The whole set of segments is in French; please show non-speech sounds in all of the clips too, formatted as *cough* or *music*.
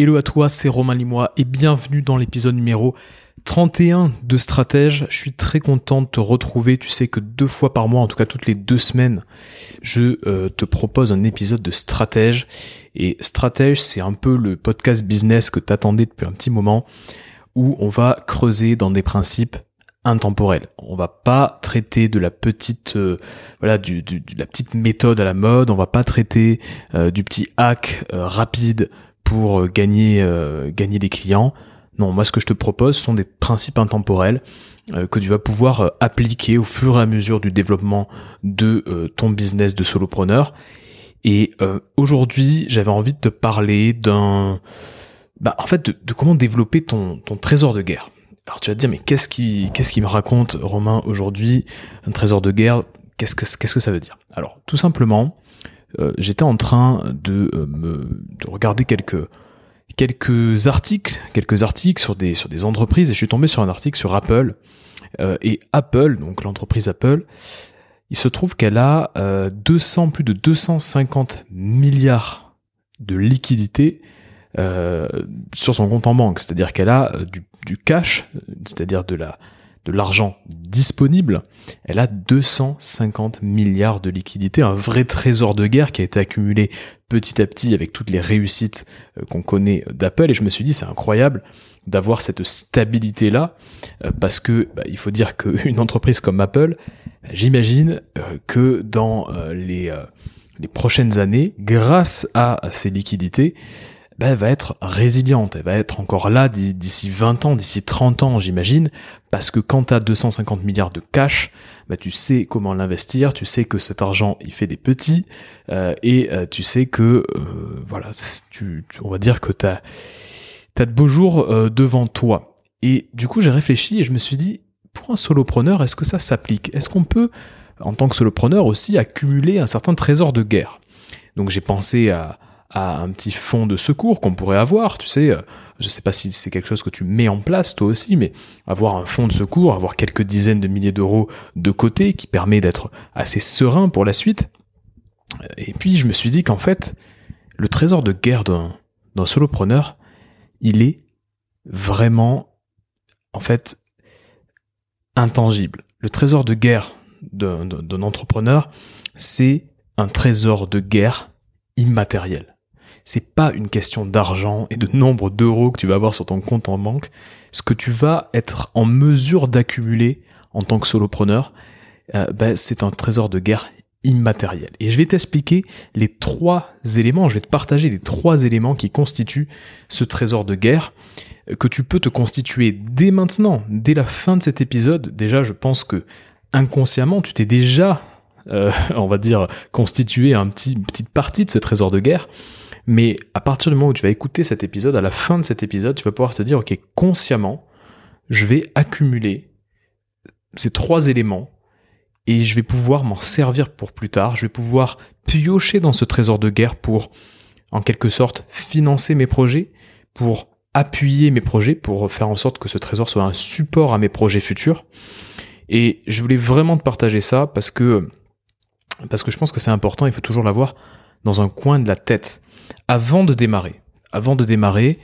Hello à toi, c'est Romain Limois et bienvenue dans l'épisode numéro 31 de Stratège. Je suis très content de te retrouver. Tu sais que deux fois par mois, en tout cas toutes les deux semaines, je euh, te propose un épisode de Stratège. Et Stratège, c'est un peu le podcast business que t'attendais depuis un petit moment, où on va creuser dans des principes intemporels. On va pas traiter de la petite, euh, voilà, du, de la petite méthode à la mode. On va pas traiter euh, du petit hack rapide pour euh, gagner, euh, gagner des clients. Non, moi ce que je te propose sont des principes intemporels euh, que tu vas pouvoir appliquer au fur et à mesure du développement de ton business de solopreneur. Et aujourd'hui, j'avais envie de te parler d'un, bah, en fait, de, comment développer ton, trésor de guerre. Alors tu vas te dire, mais qu'est-ce qui, qu'est-ce qui me raconte Romain aujourd'hui un trésor de guerre? Qu'est-ce que, qu'est-ce que ça veut dire? Alors, tout simplement, euh, j'étais en train de, euh, me, de regarder quelques articles, quelques articles sur des entreprises et je suis tombé sur un article sur Apple. Euh, et Apple, donc l'entreprise Apple, il se trouve qu'elle a 200 plus de 250 milliards de liquidités sur son compte en banque, c'est-à-dire qu'elle a du cash, c'est-à-dire de la de l'argent disponible, elle a 250 milliards de liquidités, un vrai trésor de guerre qui a été accumulé petit à petit avec toutes les réussites euh, qu'on connaît d'Apple. Et je me suis dit, c'est incroyable d'avoir cette stabilité là, euh, parce que bah, il faut dire qu'une *laughs* entreprise comme Apple, j'imagine euh, que dans les, les prochaines années, grâce à ces liquidités, ben, elle va être résiliente, elle va être encore là d'ici 20 ans, d'ici 30 ans, j'imagine, parce que quand tu as 250 milliards de cash, ben, tu sais comment l'investir, tu sais que cet argent, il fait des petits, euh, et euh, tu sais que, euh, voilà, on va dire que tu as, de beaux jours devant toi. Et du coup, j'ai réfléchi et je me suis dit, pour un solopreneur, est-ce que ça s'applique? Est-ce qu'on peut, en tant que solopreneur aussi, accumuler un certain trésor de guerre? Donc j'ai pensé à un petit fonds de secours qu'on pourrait avoir, tu sais, euh, je sais pas si c'est quelque chose que tu mets en place toi aussi, mais avoir un fonds de secours, avoir quelques dizaines de milliers d'euros de côté qui permet d'être assez serein pour la suite. Et puis je me suis dit qu'en fait, le trésor de guerre d'un, solopreneur, il est vraiment, en fait, intangible. Le trésor de guerre d'un entrepreneur, c'est un trésor de guerre immatériel c'est pas une question d'argent et de nombre d'euros que tu vas avoir sur ton compte en banque. Ce que tu vas être en mesure d'accumuler en tant que solopreneur, euh, ben, c'est un trésor de guerre immatériel. Et je vais t'expliquer les trois éléments, je vais te partager les trois éléments qui constituent ce trésor de guerre euh, que tu peux te constituer dès maintenant, dès la fin de cet épisode. Déjà, je pense que inconsciemment, tu t'es déjà, euh, *laughs* on va dire, constitué un petit, une petite partie de ce trésor de guerre. Mais à partir du moment où tu vas écouter cet épisode, à la fin de cet épisode, tu vas pouvoir te dire, ok, consciemment, je vais accumuler ces trois éléments et je vais pouvoir m'en servir pour plus tard. Je vais pouvoir piocher dans ce trésor de guerre pour, en quelque sorte, financer mes projets, pour appuyer mes projets, pour faire en sorte que ce trésor soit un support à mes projets futurs. Et je voulais vraiment te partager ça parce que, parce que je pense que c'est important, il faut toujours l'avoir dans un coin de la tête avant de démarrer, avant de démarrer,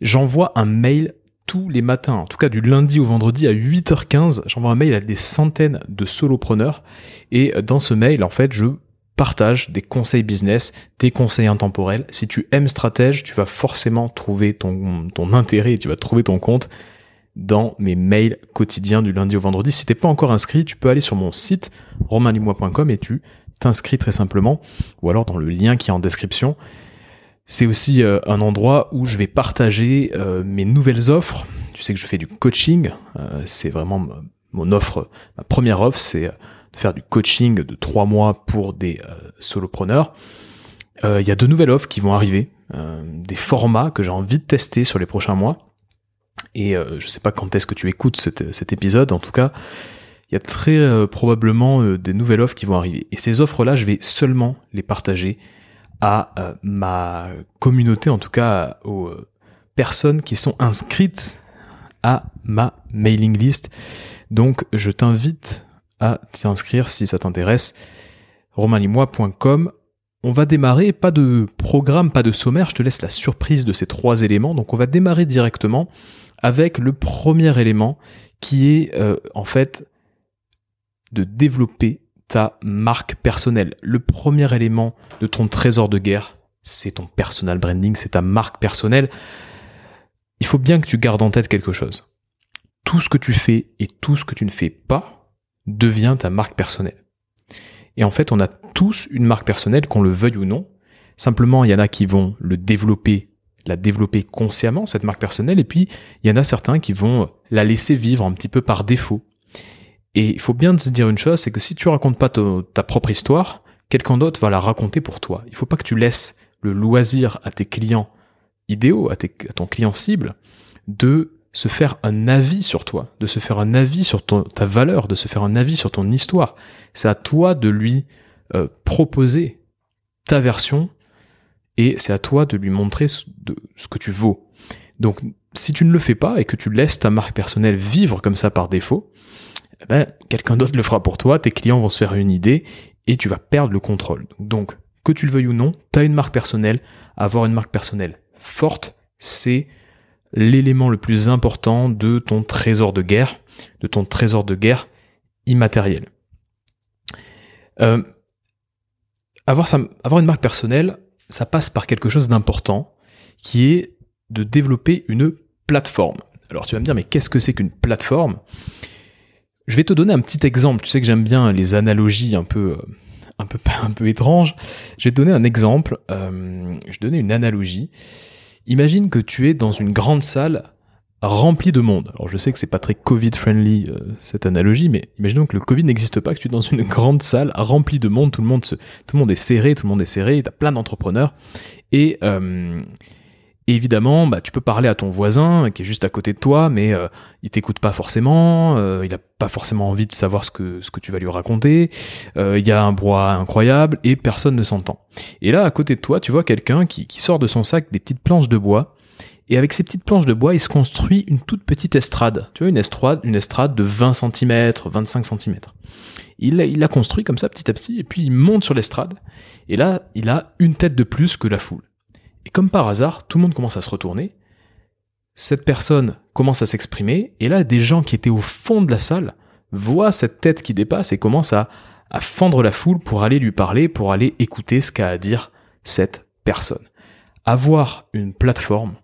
j'envoie un mail tous les matins, en tout cas du lundi au vendredi à 8h15, j'envoie un mail à des centaines de solopreneurs et dans ce mail, en fait, je partage des conseils business, des conseils intemporels. Si tu aimes stratège, tu vas forcément trouver ton, ton intérêt tu vas trouver ton compte dans mes mails quotidiens du lundi au vendredi. Si t'es pas encore inscrit, tu peux aller sur mon site romainlimois.com et tu t'inscris très simplement, ou alors dans le lien qui est en description. C'est aussi euh, un endroit où je vais partager euh, mes nouvelles offres. Tu sais que je fais du coaching. Euh, c'est vraiment mon offre, ma première offre, c'est de faire du coaching de trois mois pour des solopreneurs. Il y a de nouvelles offres qui vont arriver, des formats que j'ai envie de tester sur les prochains mois. Et je sais pas quand est-ce que tu écoutes cet épisode. En tout cas, il y a très probablement des nouvelles offres qui vont arriver. Et ces offres-là, je vais seulement les partager à euh, ma communauté, en tout cas aux euh, personnes qui sont inscrites à ma mailing list. Donc je t'invite à t'inscrire si ça t'intéresse. romainlimois.com on va démarrer, pas de programme, pas de sommaire, je te laisse la surprise de ces trois éléments. Donc on va démarrer directement avec le premier élément qui est euh, en fait de développer ta marque personnelle. Le premier élément de ton trésor de guerre, c'est ton personal branding, c'est ta marque personnelle. Il faut bien que tu gardes en tête quelque chose. Tout ce que tu fais et tout ce que tu ne fais pas devient ta marque personnelle. Et en fait, on a tous une marque personnelle, qu'on le veuille ou non. Simplement, il y en a qui vont le développer, la développer consciemment, cette marque personnelle, et puis il y en a certains qui vont la laisser vivre un petit peu par défaut. Et il faut bien se dire une chose, c'est que si tu racontes pas ta propre histoire, quelqu'un d'autre va la raconter pour toi. Il faut pas que tu laisses le loisir à tes clients idéaux, à, ton client cible, de se faire un avis sur toi, de se faire un avis sur ta valeur, de se faire un avis sur ton histoire. C'est à toi de lui euh, proposer ta version et c'est à toi de lui montrer ce, que tu vaux. Donc si tu ne le fais pas et que tu laisses ta marque personnelle vivre comme ça par défaut, eh ben, quelqu'un d'autre le fera pour toi, tes clients vont se faire une idée et tu vas perdre le contrôle. Donc que tu le veuilles ou non, tu as une marque personnelle. Avoir une marque personnelle forte, c'est l'élément le plus important de ton trésor de guerre, de ton trésor de guerre immatériel. Euh, avoir, avoir une marque personnelle, ça passe par quelque chose d'important, qui est de développer une plateforme. Alors tu vas me dire, mais qu'est-ce que c'est qu'une plateforme? Je vais te donner un petit exemple. Tu sais que j'aime bien les analogies un peu, euh, *laughs* un peu, étranges. Je vais te donner un exemple. Euh, je vais te donner une analogie. Imagine que tu es dans une grande salle remplie de monde. Alors je sais que c'est pas très Covid-friendly euh, cette analogie, mais imaginons que le Covid n'existe pas, que tu es dans une *laughs* grande salle remplie de monde, tout le monde, est serré, tout le monde est serré, tu as plein d'entrepreneurs, et, évidemment, bah, tu peux parler à ton voisin qui est juste à côté de toi, mais euh, il t'écoute pas forcément, euh, il a pas forcément envie de savoir ce que, ce que tu vas lui raconter, euh, il y a un brouhaha incroyable et personne ne s'entend. Et là, à côté de toi, tu vois quelqu'un qui, qui sort de son sac des petites planches de bois, et avec ces petites planches de bois, il se construit une toute petite estrade. Tu vois, une estrade, une estrade de 20 cm, 25 cm. Il il l'a construit comme ça petit à petit, et puis il monte sur l'estrade, et là, il a une tête de plus que la foule. Et comme par hasard, tout le monde commence à se retourner. Cette personne commence à s'exprimer, et là, des gens qui étaient au fond de la salle voient cette tête qui dépasse et commencent à, fendre la foule pour aller lui parler, pour aller écouter ce qu'a à dire cette personne. Avoir une plateforme,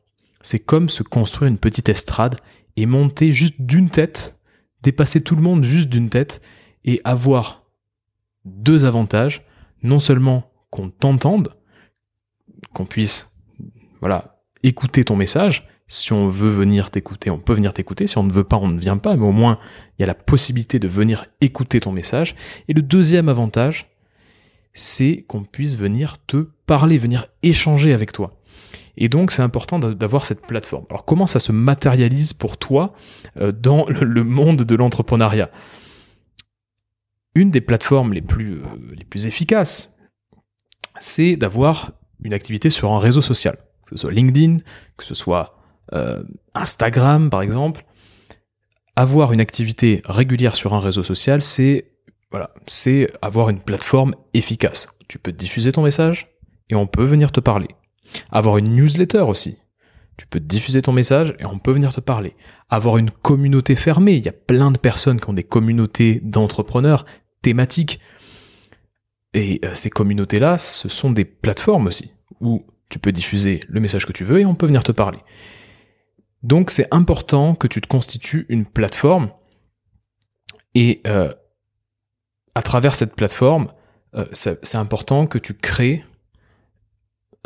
c'est comme se construire une petite estrade et monter juste d'une tête, dépasser tout le monde juste d'une tête, et avoir deux avantages, non seulement qu'on t'entende, qu'on puisse voilà, écouter ton message. Si on veut venir t'écouter, on peut venir t'écouter. Si on ne veut pas, on ne vient pas. Mais au moins, il y a la possibilité de venir écouter ton message. Et le deuxième avantage, c'est qu'on puisse venir te parler, venir échanger avec toi. Et donc, c'est important d'avoir cette plateforme. Alors, comment ça se matérialise pour toi euh, dans le monde de l'entrepreneuriat? Une des plateformes euh, les plus efficaces, c'est d'avoir une activité sur un réseau social que ce soit LinkedIn, que ce soit euh, Instagram par exemple, avoir une activité régulière sur un réseau social, c'est avoir une plateforme efficace. Tu peux diffuser ton message et on peut venir te parler. Avoir une newsletter aussi. Tu peux diffuser ton message et on peut venir te parler. Avoir une communauté fermée. Il y a plein de personnes qui ont des communautés d'entrepreneurs thématiques. Et euh, ces communautés-là, ce sont des plateformes aussi, où tu peux diffuser le message que tu veux et on peut venir te parler. Donc c'est important que tu te constitues une plateforme et euh, à travers cette plateforme, euh, c'est important que tu crées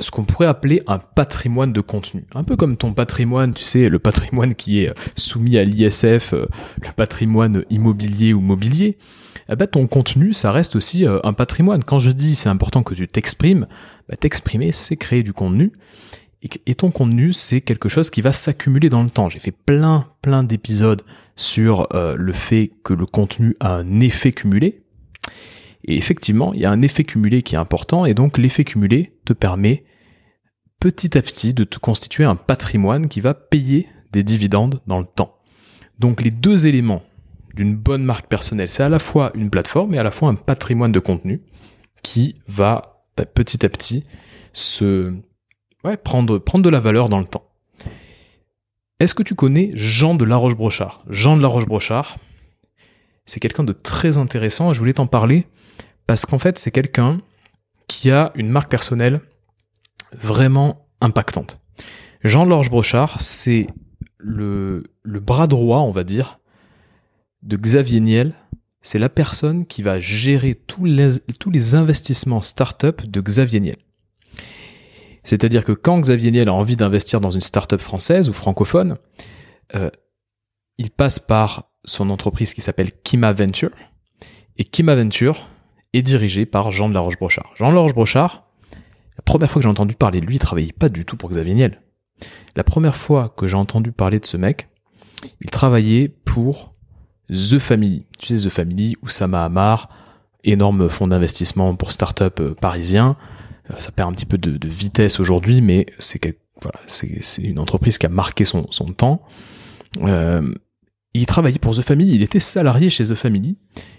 ce qu'on pourrait appeler un patrimoine de contenu. Un peu comme ton patrimoine, tu sais, le patrimoine qui est soumis à l'ISF, euh, le patrimoine immobilier ou mobilier. Eh ben, ton contenu, ça reste aussi un patrimoine. Quand je dis c'est important que tu t'exprimes, bah, t'exprimer, c'est créer du contenu. Et, ton contenu, c'est quelque chose qui va s'accumuler dans le temps. J'ai fait plein, plein d'épisodes sur euh, le fait que le contenu a un effet cumulé. Et effectivement, il y a un effet cumulé qui est important, et donc l'effet cumulé te permet petit à petit de te constituer un patrimoine qui va payer des dividendes dans le temps. Donc les deux éléments d'une bonne marque personnelle, c'est à la fois une plateforme et à la fois un patrimoine de contenu qui va bah, petit à petit se prendre, de la valeur dans le temps. Est-ce que tu connais Jean de Laroche-Brochard Jean de Laroche-Brochard, c'est quelqu'un de très intéressant je voulais t'en parler parce qu'en fait, c'est quelqu'un qui a une marque personnelle vraiment impactante. Jean de Laroche-Brochard, c'est le, bras droit, on va dire, de Xavier Niel. C'est la personne qui va gérer tous les, tous les investissements start-up de Xavier Niel. C'est-à-dire que quand Xavier Niel a envie d'investir dans une start-up française ou francophone, euh, il passe par son entreprise qui s'appelle Kima Venture. Et Kima Venture est dirigé par Jean de la Roche-Brochard. Jean de la Roche-Brochard, la première fois que j'ai entendu parler de lui, il travaillait pas du tout pour Xavier Niel. La première fois que j'ai entendu parler de ce mec, il travaillait pour The Family. Tu sais, The Family, Oussama Hamar, énorme fonds d'investissement pour start-up euh, parisien. Euh, ça perd un petit peu de, vitesse aujourd'hui, mais c'est une entreprise qui a marqué son, temps. Euh, il travaillait pour The Family, il était salarié chez The Family.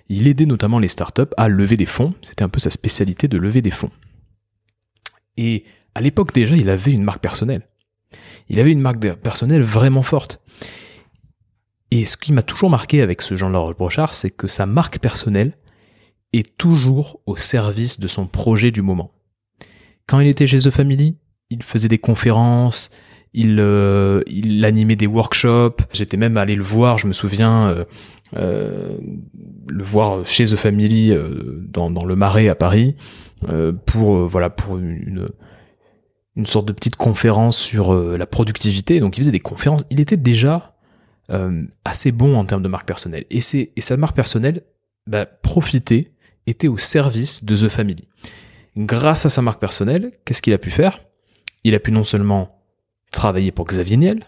Il aidait notamment les startups à lever des fonds. C'était un peu sa spécialité de lever des fonds. Et à l'époque déjà, il avait une marque personnelle. Il avait une marque personnelle vraiment forte. Et ce qui m'a toujours marqué avec ce Jean-Laurent Brochard, c'est que sa marque personnelle est toujours au service de son projet du moment. Quand il était chez The Family, il faisait des conférences, il, euh, il animait des workshops. J'étais même allé le voir, je me souviens, euh, euh, le voir chez The Family dans, dans, le Marais à Paris pour voilà pour une, une sorte de petite conférence sur la productivité. Donc il faisait des conférences. Il était déjà assez bon en termes de marque personnelle. Et, et sa marque personnelle, bah, profiter, était au service de The Family grâce à sa marque personnelle, qu'est-ce qu'il a pu faire? Il a pu non seulement travailler pour Xavier Niel,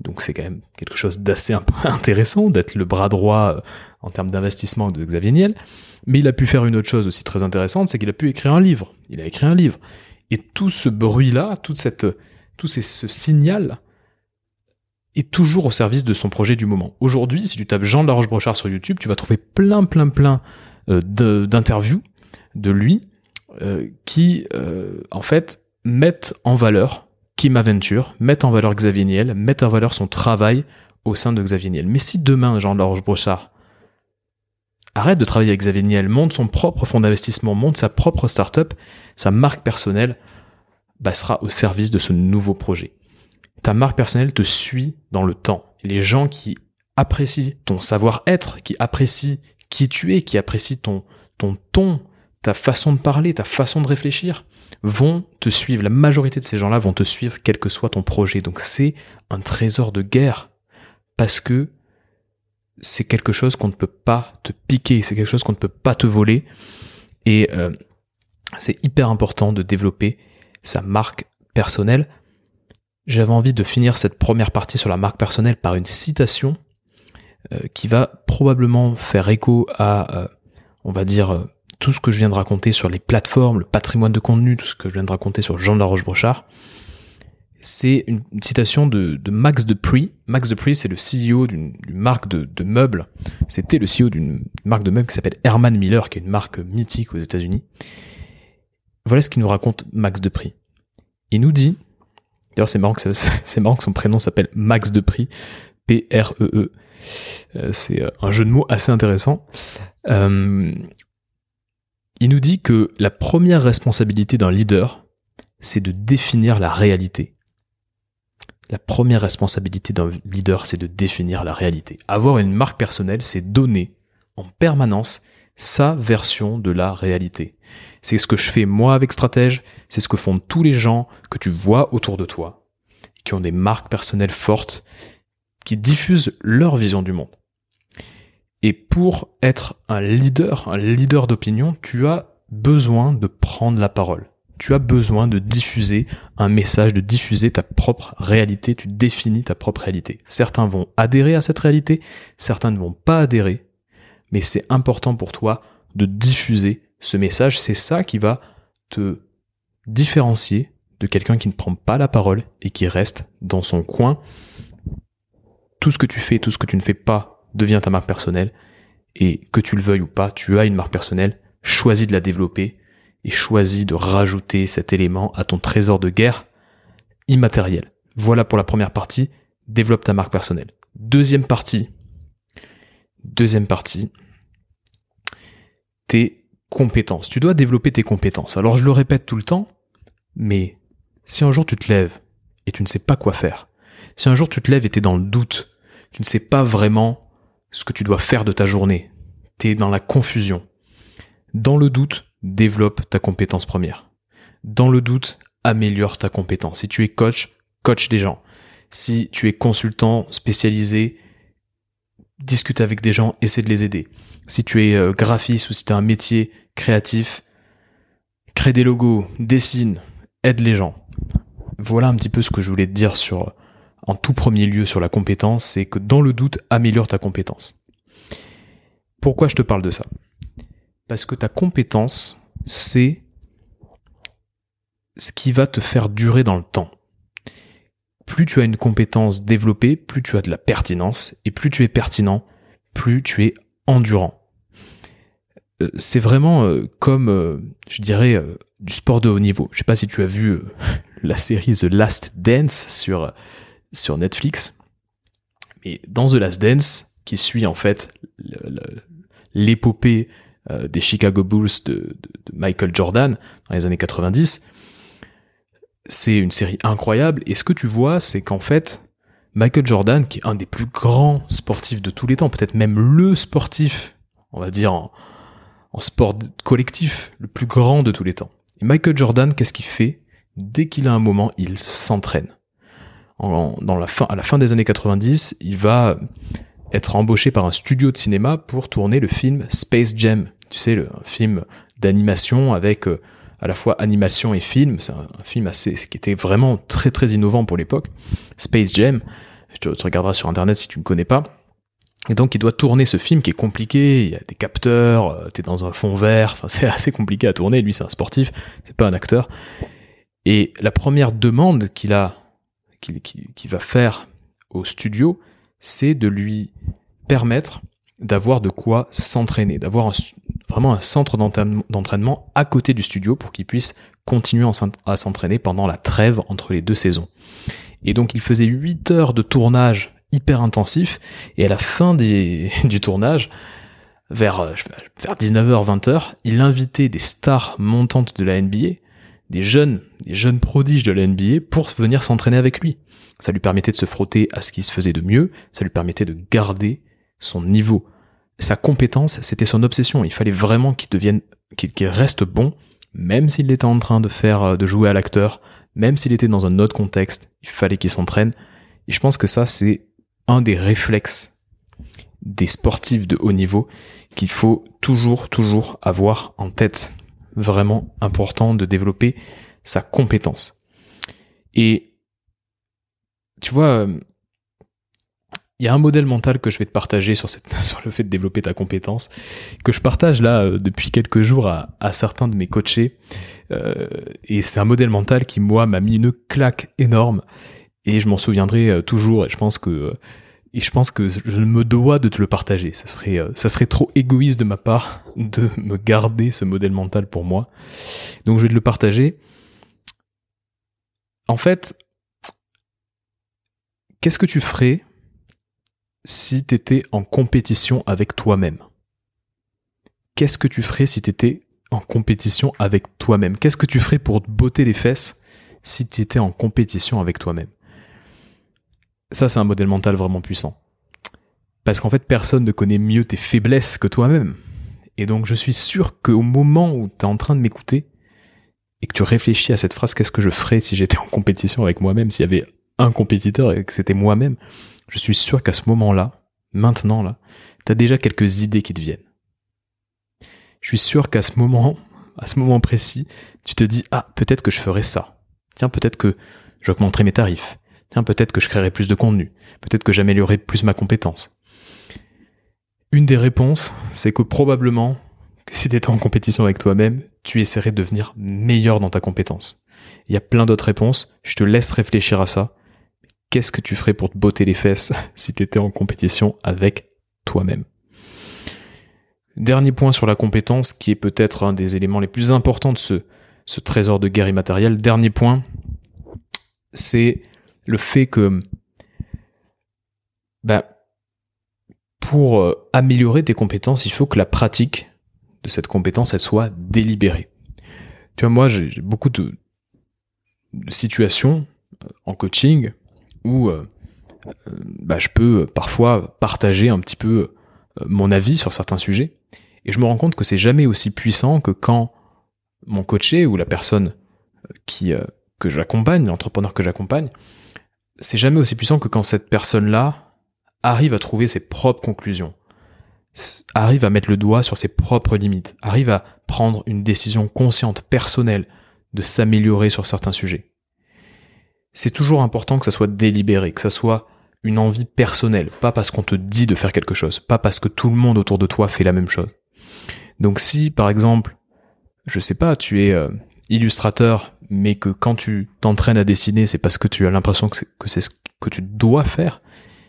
donc c'est quand même quelque chose d'assez *laughs* intéressant d'être le bras droit euh, en termes d'investissement de Xavier Niel, mais il a pu faire une autre chose aussi très intéressante, c'est qu'il a pu écrire un livre. Il a écrit un livre. Et tout ce bruit-là, toute cette, tout ce signal est toujours au service de son projet du moment. Aujourd'hui, si tu tapes Jean de la Roche-Brochard sur YouTube, tu vas trouver plein, plein, plein euh, d'interviews de lui euh, qui, en fait, mettent en valeur Kim Aventure, mettent en valeur Xavier Niel, mettent en valeur son travail au sein de Xavier Niel. Mais si demain, Jean de Brochard arrête de travailler avec Xavier Niel, monte son propre fonds d'investissement, monte sa propre startup, sa marque personnelle bah, sera au service de ce nouveau projet. Ta marque personnelle te suit dans le temps. Les gens qui apprécient ton savoir-être, qui apprécient qui tu es, qui apprécient ton, ton ton, ta façon de parler, ta façon de réfléchir vont te suivre. La majorité de ces gens-là vont te suivre quel que soit ton projet. Donc c'est un trésor de guerre parce que c'est quelque chose qu'on ne peut pas te piquer, c'est quelque chose qu'on ne peut pas te voler. Et euh, c'est hyper important de développer sa marque personnelle. J'avais envie de finir cette première partie sur la marque personnelle par une citation euh, qui va probablement faire écho à, euh, on va dire, tout ce que je viens de raconter sur les plateformes, le patrimoine de contenu, tout ce que je viens de raconter sur Jean de la Roche-Brochard, c'est une, citation de, Max Dupree. Max Dupree, c'est le CEO d'une marque de, meubles. C'était le CEO d'une marque de meubles qui s'appelle Herman Miller, qui est une marque mythique aux États-Unis. Voilà ce qu'il nous raconte Max Dupree. Il nous dit, d'ailleurs c'est marrant, que *laughs* son prénom s'appelle Max Dupree, P-R-E-E. -E. euh, c'est euh, un jeu de mots assez intéressant. Euh, il nous dit que la première responsabilité d'un leader, c'est de définir la réalité. La première responsabilité d'un leader, c'est de définir la réalité. Avoir une marque personnelle, c'est donner en permanence sa version de la réalité. C'est ce que je fais moi avec Stratège, c'est ce que font tous les gens que tu vois autour de toi, qui ont des marques personnelles fortes, qui diffusent leur vision du monde. Et pour être un leader, un leader d'opinion, tu as besoin de prendre la parole. Tu as besoin de diffuser un message, de diffuser ta propre réalité. Tu définis ta propre réalité. Certains vont adhérer à cette réalité, certains ne vont pas adhérer. Mais c'est important pour toi de diffuser ce message. C'est ça qui va te différencier de quelqu'un qui ne prend pas la parole et qui reste dans son coin. Tout ce que tu fais, tout ce que tu ne fais pas devient ta marque personnelle. Et que tu le veuilles ou pas, tu as une marque personnelle, choisis de la développer et choisis de rajouter cet élément à ton trésor de guerre immatériel. Voilà pour la première partie, développe ta marque personnelle. Deuxième partie, deuxième partie, tes compétences. Tu dois développer tes compétences. Alors je le répète tout le temps, mais si un jour tu te lèves et tu ne sais pas quoi faire, si un jour tu te lèves et tu es dans le doute, tu ne sais pas vraiment ce que tu dois faire de ta journée, tu es dans la confusion, dans le doute, développe ta compétence première. Dans le doute, améliore ta compétence. Si tu es coach, coach des gens. Si tu es consultant spécialisé, discute avec des gens, essaie de les aider. Si tu es euh, graphiste ou si tu as un métier créatif, crée des logos, dessine, aide les gens. Voilà un petit peu ce que je voulais te dire sur, en tout premier lieu sur la compétence, c'est que dans le doute, améliore ta compétence. Pourquoi je te parle de ça? Parce que ta compétence, c'est ce qui va te faire durer dans le temps. Plus tu as une compétence développée, plus tu as de la pertinence, et plus tu es pertinent, plus tu es endurant. Euh, c'est vraiment euh, comme, euh, je dirais, du sport de haut niveau. Je sais pas si tu as vu *laughs* la série The Last Dance sur, sur Netflix, mais dans The Last Dance, qui suit en fait l'épopée des Chicago Bulls de, Michael Jordan dans les années 90, c'est une série incroyable. Et ce que tu vois, c'est qu'en fait, Michael Jordan, qui est un des plus grands sportifs de tous les temps, peut-être même le sportif, on va dire en, sport collectif, le plus grand de tous les temps. Michael Jordan, qu'est-ce qu'il fait? Dès qu'il a un moment, il s'entraîne. Dans la fin, à la fin des années 90, il va être embauché par un studio de cinéma pour tourner le film Space Jam. Tu sais, le, un film d'animation avec euh, à la fois animation et film. C'est un, film assez, qui était vraiment très très innovant pour l'époque. Space Jam. Je te, regarderas sur internet si tu ne connais pas. Et donc il doit tourner ce film qui est compliqué, il y a des capteurs, euh, t'es dans un fond vert, enfin *laughs* c'est assez compliqué à tourner, lui c'est un sportif, c'est pas un acteur. Et la première demande qu'il a, qu'il va faire au studio, c'est de lui permettre d'avoir de quoi s'entraîner, d'avoir vraiment un centre d'entraînement à côté du studio pour qu'il puisse continuer à s'entraîner pendant la trêve entre les deux saisons. Et donc il faisait 8 heures de tournage hyper intensif, et à la fin *laughs* du tournage, vers, euh, vers 19h, 20h, il invitait des stars montantes de la NBA, des jeunes, des jeunes prodiges de la NBA, pour venir s'entraîner avec lui. Ça lui permettait de se frotter à ce qui se faisait de mieux, ça lui permettait de garder son niveau. Sa compétence, c'était son obsession. Il fallait vraiment qu'il devienne, qu'il reste bon, même s'il était en train de faire, de jouer à l'acteur, même s'il était dans un autre contexte, il fallait qu'il s'entraîne. Et je pense que ça, c'est un des réflexes des sportifs de haut niveau qu'il faut toujours, toujours avoir en tête. Vraiment important de développer sa compétence. Et tu vois, euh, il y a un modèle mental que je vais te partager sur, *laughs* le fait de développer ta compétence, que je partage là euh, depuis quelques jours à, certains de mes coachés. Euh, et c'est un modèle mental qui, moi, m'a mis une claque énorme. Et je m'en souviendrai toujours. Et je pense que, et je pense que je me dois de te le partager. Ça serait, serait trop égoïste de ma part *laughs* de me garder ce modèle mental pour moi. Donc je vais te le partager. En fait, qu'est-ce que tu ferais si tu étais en compétition avec toi-même? Qu'est-ce que tu ferais si tu étais en compétition avec toi-même? Qu'est-ce que tu ferais pour te botter les fesses si tu étais en compétition avec toi-même? Ça, c'est un modèle mental vraiment puissant. Parce qu'en fait, personne ne connaît mieux tes faiblesses que toi-même. Et donc, je suis sûr qu'au moment où tu es en train de m'écouter et que tu réfléchis à cette phrase, qu'est-ce que je ferais si j'étais en compétition avec moi-même, s'il y avait un compétiteur et que c'était moi-même, je suis sûr qu'à ce moment-là, maintenant là, tu as déjà quelques idées qui te viennent. Je suis sûr qu'à ce moment, à ce moment précis, tu te dis ah, peut-être que je ferais ça. Tiens, peut-être que j'augmenterai mes tarifs. Tiens, peut-être que je créerai plus de contenu. Peut-être que j'améliorerai plus ma compétence. Une des réponses, c'est que probablement que si tu étais en compétition avec toi-même, tu essaierais de devenir meilleur dans ta compétence. Il y a plein d'autres réponses, je te laisse réfléchir à ça qu'est-ce que tu ferais pour te botter les fesses *laughs* si tu étais en compétition avec toi-même? Dernier point sur la compétence, qui est peut-être un des éléments les plus importants de ce, ce trésor de guerre immatériel. Dernier point, c'est le fait que bah, pour euh, améliorer tes compétences, il faut que la pratique de cette compétence, soit délibérée. Tu vois, moi, j'ai beaucoup de, situations euh, en coaching où euh, bah, je peux parfois partager un petit peu mon avis sur certains sujets, et je me rends compte que c'est jamais aussi puissant que quand mon coaché ou la personne que j'accompagne, l'entrepreneur que j'accompagne, c'est jamais aussi puissant que quand cette personne-là arrive à trouver ses propres conclusions, arrive à mettre le doigt sur ses propres limites, arrive à prendre une décision consciente, personnelle, de s'améliorer sur certains sujets. C'est toujours important que ça soit délibéré, que ça soit une envie personnelle, pas parce qu'on te dit de faire quelque chose, pas parce que tout le monde autour de toi fait la même chose. Donc si, par exemple, je sais pas, tu es euh, illustrateur, mais que quand tu t'entraînes à dessiner, c'est parce que tu as l'impression que c'est ce que tu dois faire,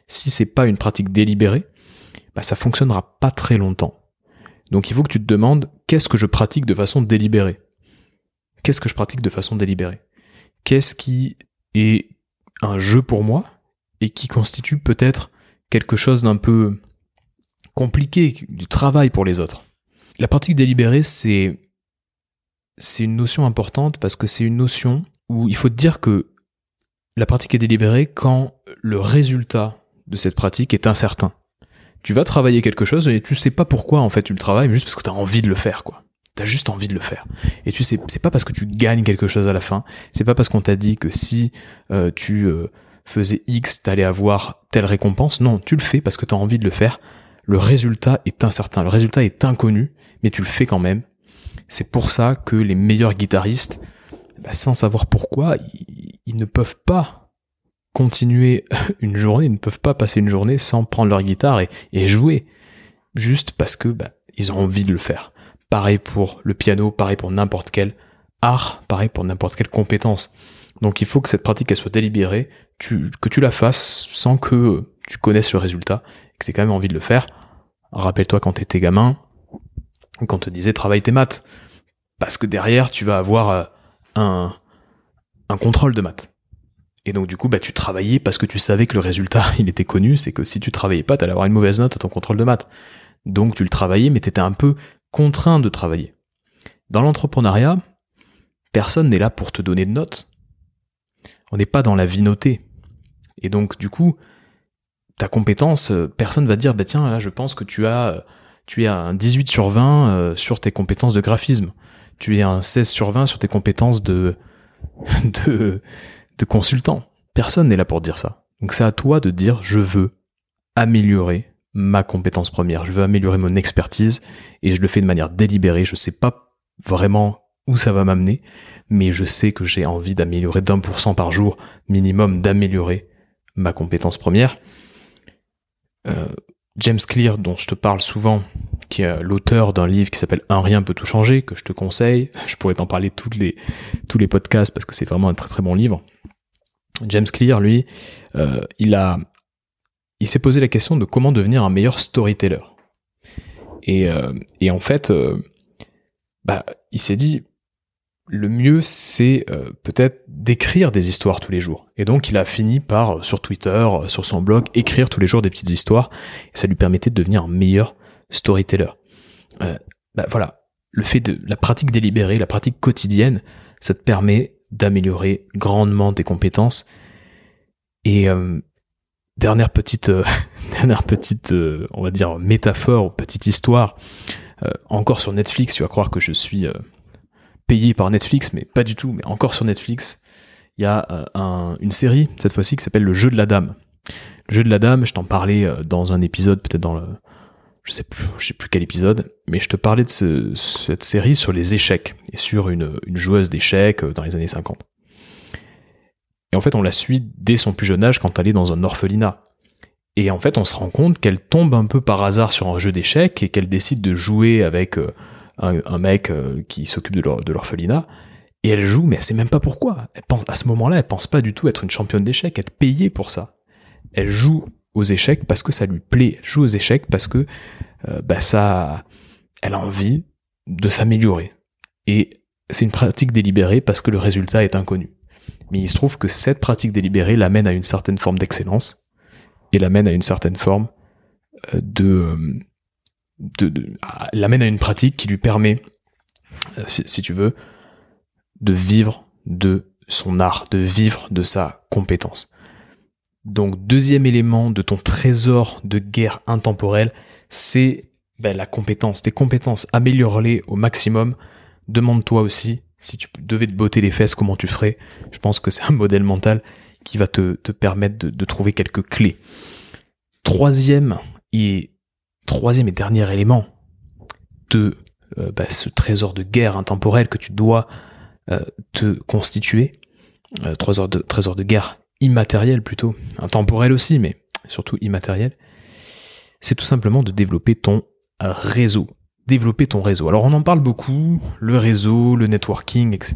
si c'est pas une pratique délibérée, bah ça fonctionnera pas très longtemps. Donc il faut que tu te demandes qu'est-ce que je pratique de façon délibérée? Qu'est-ce que je pratique de façon délibérée? Qu'est-ce qui est un jeu pour moi et qui constitue peut-être quelque chose d'un peu compliqué, du travail pour les autres? La pratique délibérée, c'est c'est une notion importante parce que c'est une notion où il faut te dire que la pratique est délibérée quand le résultat de cette pratique est incertain. Tu vas travailler quelque chose et tu sais pas pourquoi en fait tu le travailles, mais juste parce que tu as envie de le faire quoi. T'as juste envie de le faire. Et tu sais, c'est pas parce que tu gagnes quelque chose à la fin, c'est pas parce qu'on t'a dit que si euh, tu euh, faisais X, t'allais avoir telle récompense. Non, tu le fais parce que tu as envie de le faire. Le résultat est incertain, le résultat est inconnu, mais tu le fais quand même. C'est pour ça que les meilleurs guitaristes, bah, sans savoir pourquoi, ils ne peuvent pas continuer *laughs* une journée, ils ne peuvent pas passer une journée sans prendre leur guitare et, jouer, juste parce que bah, ils ont envie de le faire. Pareil pour le piano, pareil pour n'importe quel art, pareil pour n'importe quelle compétence. Donc il faut que cette pratique soit délibérée, que tu la fasses sans que tu connaisses le résultat, que tu aies quand même envie de le faire. Rappelle-toi quand tu étais gamin, quand on te disait travaille tes maths, parce que derrière tu vas avoir euh, un, un contrôle de maths. Et donc du coup, bah, tu travaillais parce que tu savais que le résultat, *laughs* il était connu, c'est que si tu travaillais pas, t'allais avoir une mauvaise note à ton contrôle de maths. Donc tu le travaillais, mais t'étais un peu contraint de travailler. Dans l'entrepreneuriat, personne n'est là pour te donner de notes. On n'est pas dans la vie notée. Et donc du coup, ta compétence, euh, personne va dire, bah tiens, là, je pense que tu as, tu es un 18 sur 20 euh, sur tes compétences de graphisme. Tu es un 16 sur 20 sur tes compétences *laughs* de, de, consultant. Personne n'est là pour dire ça. Donc c'est à toi de dire je veux améliorer ma compétence première, je veux améliorer mon expertise et je le fais de manière délibérée. Je sais pas vraiment où ça va m'amener, mais je sais que j'ai envie d'améliorer d'un pour cent par jour minimum, d'améliorer ma compétence première. Euh, James Clear, dont je te parle souvent, qui est l'auteur d'un livre qui s'appelle Un rien peut tout changer, que je te conseille. *laughs* Je pourrais t'en parler tous les, tous les podcasts parce que c'est vraiment un très très bon livre. James Clear, lui, euh, il il s'est posé la question de comment devenir un meilleur storyteller. Et, euh, et en fait, euh, bah, il s'est dit, le mieux, c'est peut-être d'écrire des histoires tous les jours. Et donc, il a fini par, sur Twitter, sur son blog, écrire tous les jours des petites histoires. Et ça lui permettait de devenir un meilleur storyteller. bah, voilà, le fait de la pratique délibérée, la pratique quotidienne, ça te permet d'améliorer grandement tes compétences. Et euh, dernière petite, euh, *laughs* dernière petite, euh, on va dire métaphore, petite histoire. encore sur Netflix, tu vas croire que je suis payé par Netflix, mais pas du tout. Mais encore sur Netflix, il y a une série cette fois-ci qui s'appelle Le Jeu de la Dame. Le Jeu de la Dame, je t'en parlais dans un épisode, peut-être dans le, je sais plus, je sais plus quel épisode, mais je te parlais de cette série sur les échecs et sur une, joueuse d'échecs euh, dans les années 50. Et en fait, on la suit dès son plus jeune âge quand elle est dans un orphelinat. Et en fait, on se rend compte qu'elle tombe un peu par hasard sur un jeu d'échecs et qu'elle décide de jouer avec un, mec euh, qui s'occupe de l'orphelinat. Et elle joue, mais elle sait même pas pourquoi. Elle pense, à ce moment-là, elle pense pas du tout être une championne d'échecs, être payée pour ça. Elle joue aux échecs parce que ça lui plaît. Elle joue aux échecs parce que euh, bah, ça, elle a envie de s'améliorer. Et c'est une pratique délibérée parce que le résultat est inconnu. Mais il se trouve que cette pratique délibérée l'amène à une certaine forme d'excellence et l'amène à une certaine forme euh, l'amène à une pratique qui lui permet, euh, si tu veux, de vivre de son art, de vivre de sa compétence. Donc deuxième élément de ton trésor de guerre intemporelle, c'est ben, la compétence. Tes compétences, améliore-les au maximum. Demande-toi aussi, si tu devais te botter les fesses, comment tu ferais? Je pense que c'est un modèle mental qui va te, permettre de, trouver quelques clés. Troisième et, troisième et dernier élément de euh, ben, ce trésor de guerre intemporel que tu dois euh, te constituer, euh, trésor de guerre immatériel plutôt, intemporel aussi, mais surtout immatériel, c'est tout simplement de développer ton réseau. Développer ton réseau. Alors on en parle beaucoup, le réseau, le networking, etc.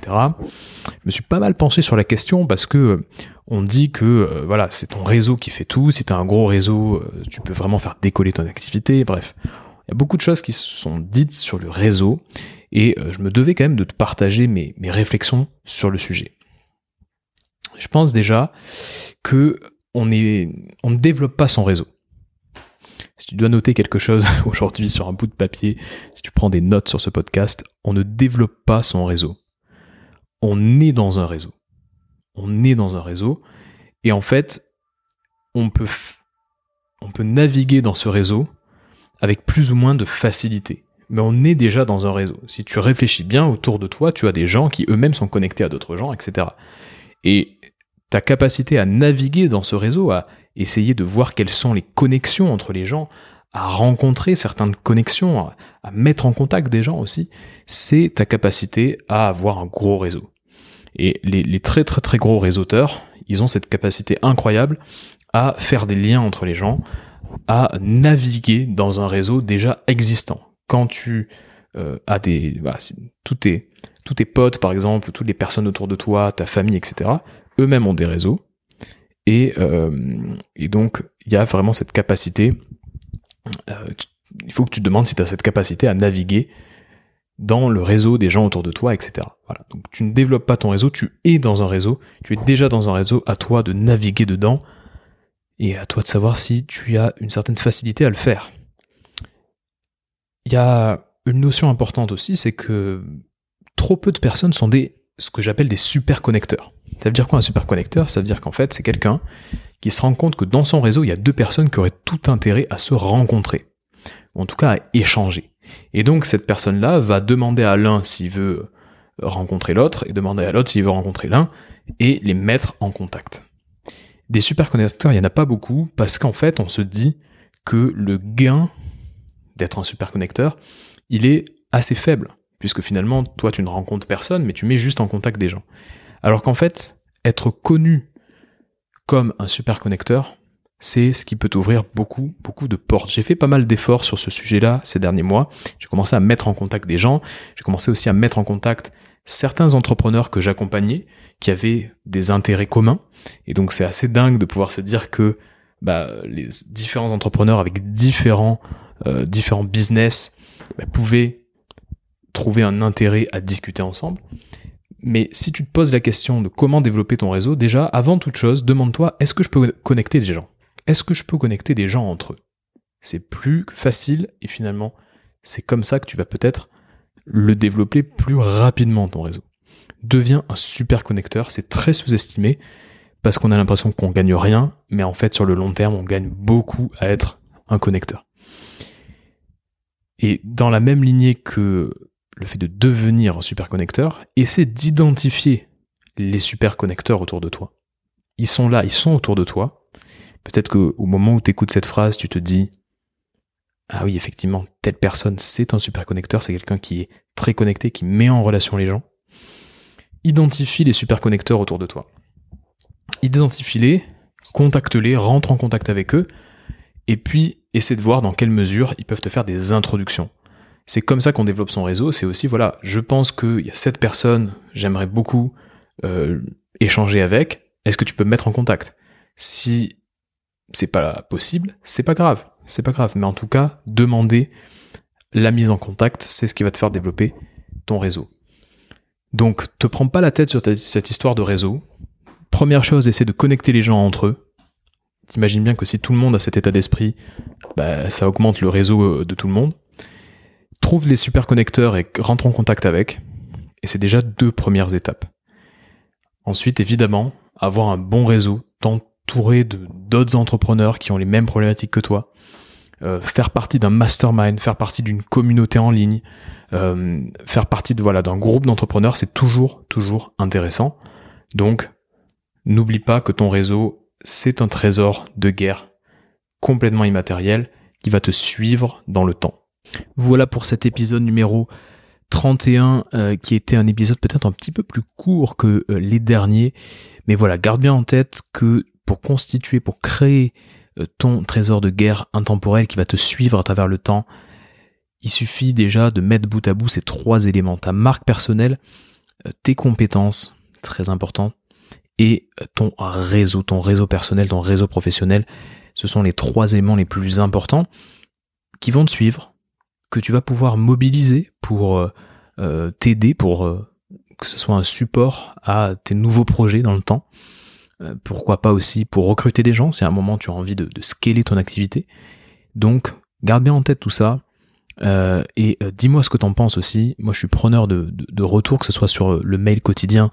Je me suis pas mal penché sur la question parce que euh, on dit que euh, voilà, c'est ton réseau qui fait tout. Si tu as un gros réseau, euh, tu peux vraiment faire décoller ton activité. Bref, il y a beaucoup de choses qui sont dites sur le réseau et je me devais quand même de te partager mes, réflexions sur le sujet. Je pense déjà que on, est, on ne développe pas son réseau. Si tu dois noter quelque chose *laughs* aujourd'hui sur un bout de papier, si tu prends des notes sur ce podcast, on ne développe pas son réseau. On est dans un réseau. On est dans un réseau. Et en fait, on peut, on peut naviguer dans ce réseau avec plus ou moins de facilité. Mais on est déjà dans un réseau. Si tu réfléchis bien autour de toi, tu as des gens qui eux-mêmes sont connectés à d'autres gens, etc. Et ta capacité à naviguer dans ce réseau, à essayer de voir quelles sont les connexions entre les gens, à rencontrer certaines connexions, à, mettre en contact des gens aussi, c'est ta capacité à avoir un gros réseau. Et les, très très très gros réseauteurs, ils ont cette capacité incroyable à faire des liens entre les gens, à naviguer dans un réseau déjà existant. Quand tu euh, as des... Bah, tes, tous tes potes, par exemple, toutes les personnes autour de toi, ta famille, etc., eux-mêmes ont des réseaux. Et, euh, et donc, il y a vraiment cette capacité. Euh, il faut que tu te demandes si tu as cette capacité à naviguer dans le réseau des gens autour de toi, etc. Donc, tu ne développes pas ton réseau, tu es dans un réseau, tu es déjà dans un réseau, à toi de naviguer dedans et à toi de savoir si tu as une certaine facilité à le faire. Il y a une notion importante aussi, c'est que trop peu de personnes sont des ce que j'appelle des super connecteurs. Ça veut dire quoi un super connecteur Ça veut dire qu'en fait, c'est quelqu'un qui se rend compte que dans son réseau, il y a deux personnes qui auraient tout intérêt à se rencontrer, en tout cas à échanger. Et donc cette personne-là va demander à l'un s'il veut rencontrer l'autre, et demander à l'autre s'il veut rencontrer l'un, et les mettre en contact. Des super connecteurs, il n'y en a pas beaucoup, parce qu'en fait, on se dit que le gain d'être un super connecteur, il est assez faible puisque finalement, toi, tu ne rencontres personne, mais tu mets juste en contact des gens. Alors qu'en fait, être connu comme un super connecteur, c'est ce qui peut t'ouvrir beaucoup, beaucoup de portes. J'ai fait pas mal d'efforts sur ce sujet-là ces derniers mois. J'ai commencé à mettre en contact des gens. J'ai commencé aussi à mettre en contact certains entrepreneurs que j'accompagnais qui avaient des intérêts communs. Et donc c'est assez dingue de pouvoir se dire que bah, les différents entrepreneurs avec différents, euh, différents business bah, pouvaient trouver un intérêt à discuter ensemble. Mais si tu te poses la question de comment développer ton réseau, déjà, avant toute chose, demande-toi, est-ce que je peux connecter des gens? Est-ce que je peux connecter des gens entre eux? C'est plus facile et finalement, c'est comme ça que tu vas peut-être le développer plus rapidement, ton réseau. Deviens un super connecteur, c'est très sous-estimé parce qu'on a l'impression qu'on gagne rien, mais en fait, sur le long terme, on gagne beaucoup à être un connecteur. Et dans la même lignée que le fait de devenir un superconnecteur, essaie d'identifier les superconnecteurs autour de toi. Ils sont là, ils sont autour de toi. Peut-être qu'au moment où tu écoutes cette phrase, tu te dis Ah oui, effectivement, telle personne, c'est un superconnecteur, c'est quelqu'un qui est très connecté, qui met en relation les gens. Identifie les superconnecteurs autour de toi. Identifie-les, contacte-les, rentre en contact avec eux, et puis essaie de voir dans quelle mesure ils peuvent te faire des introductions. C'est comme ça qu'on développe son réseau. C'est aussi, voilà, je pense qu'il y a cette personne, j'aimerais beaucoup euh, échanger avec. Est-ce que tu peux me mettre en contact? Si c'est pas possible, c'est pas grave. C'est pas grave. Mais en tout cas, demandez la mise en contact, c'est ce qui va te faire développer ton réseau. Donc, te prends pas la tête sur cette histoire de réseau. Première chose, essaie de connecter les gens entre eux. T'imagines bien que si tout le monde a cet état d'esprit, bah, ça augmente le réseau euh, de tout le monde. Trouve les super connecteurs et rentre en contact avec. Et c'est déjà deux premières étapes. Ensuite, évidemment, avoir un bon réseau, t'entourer d'autres entrepreneurs qui ont les mêmes problématiques que toi, euh, faire partie d'un mastermind, faire partie d'une communauté en ligne, euh, faire partie de voilà d'un groupe d'entrepreneurs, c'est toujours toujours intéressant. Donc, n'oublie pas que ton réseau c'est un trésor de guerre complètement immatériel qui va te suivre dans le temps. Voilà pour cet épisode numéro 31 euh, qui était un épisode peut-être un petit peu plus court que euh, les derniers. Mais voilà, garde bien en tête que pour constituer, pour créer euh, ton trésor de guerre intemporel qui va te suivre à travers le temps, il suffit déjà de mettre bout à bout ces trois éléments. Ta marque personnelle, tes compétences, très important, et ton réseau, ton réseau personnel, ton réseau professionnel. Ce sont les trois éléments les plus importants qui vont te suivre, tu vas pouvoir mobiliser pour euh, euh, t'aider, pour euh, que ce soit un support à tes nouveaux projets dans le temps. pourquoi pas aussi pour recruter des gens, si à un moment tu as envie de, scaler ton activité. Donc, garde bien en tête tout ça. et dis-moi ce que tu en penses aussi. Moi, je suis preneur de, de, retour, que ce soit sur le mail quotidien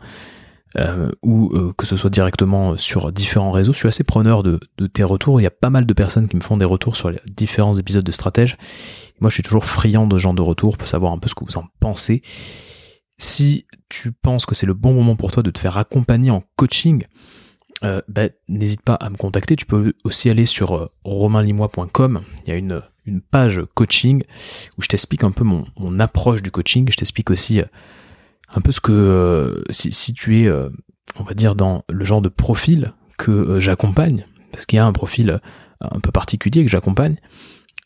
ou que ce soit directement sur différents réseaux. Je suis assez preneur de, de, tes retours. Il y a pas mal de personnes qui me font des retours sur les différents épisodes de Stratège. Moi, je suis toujours friand de gens de retour pour savoir un peu ce que vous en pensez. Si tu penses que c'est le bon moment pour toi de te faire accompagner en coaching, euh, bah, n'hésite pas à me contacter. Tu peux aussi aller sur euh, romainlimois.com. Il y a une, une, page coaching où je t'explique un peu mon, mon, approche du coaching. Je t'explique aussi euh, un peu ce que si, si, tu es, on va dire, dans le genre de profil que j'accompagne, parce qu'il y a un profil un peu particulier que j'accompagne.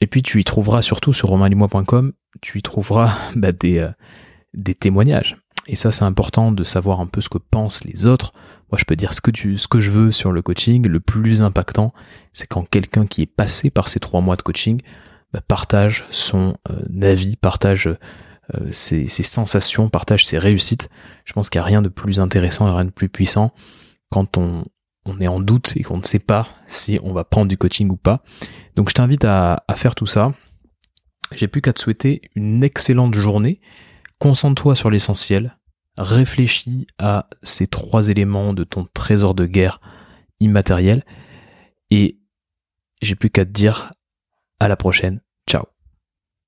Et puis tu y trouveras surtout sur romainlimois.com, tu y trouveras *laughs* bah, des, euh, des témoignages. Et ça, c'est important de savoir un peu ce que pensent les autres. Moi, je peux dire ce que, je veux sur le coaching. Le plus impactant, c'est quand quelqu'un qui est passé par ces trois mois de coaching bah, partage son euh, avis, partage euh, ses, sensations, partage ses réussites. Je pense qu'il n'y a rien de plus intéressant rien de plus puissant quand on est en doute et qu'on ne sait pas si on va prendre du coaching ou pas. Donc je t'invite à, faire tout ça. J'ai plus qu'à te souhaiter une excellente journée. Concentre-toi sur l'essentiel. Réfléchis à ces trois éléments de ton trésor de guerre immatériel. Et j'ai plus qu'à te dire à la prochaine.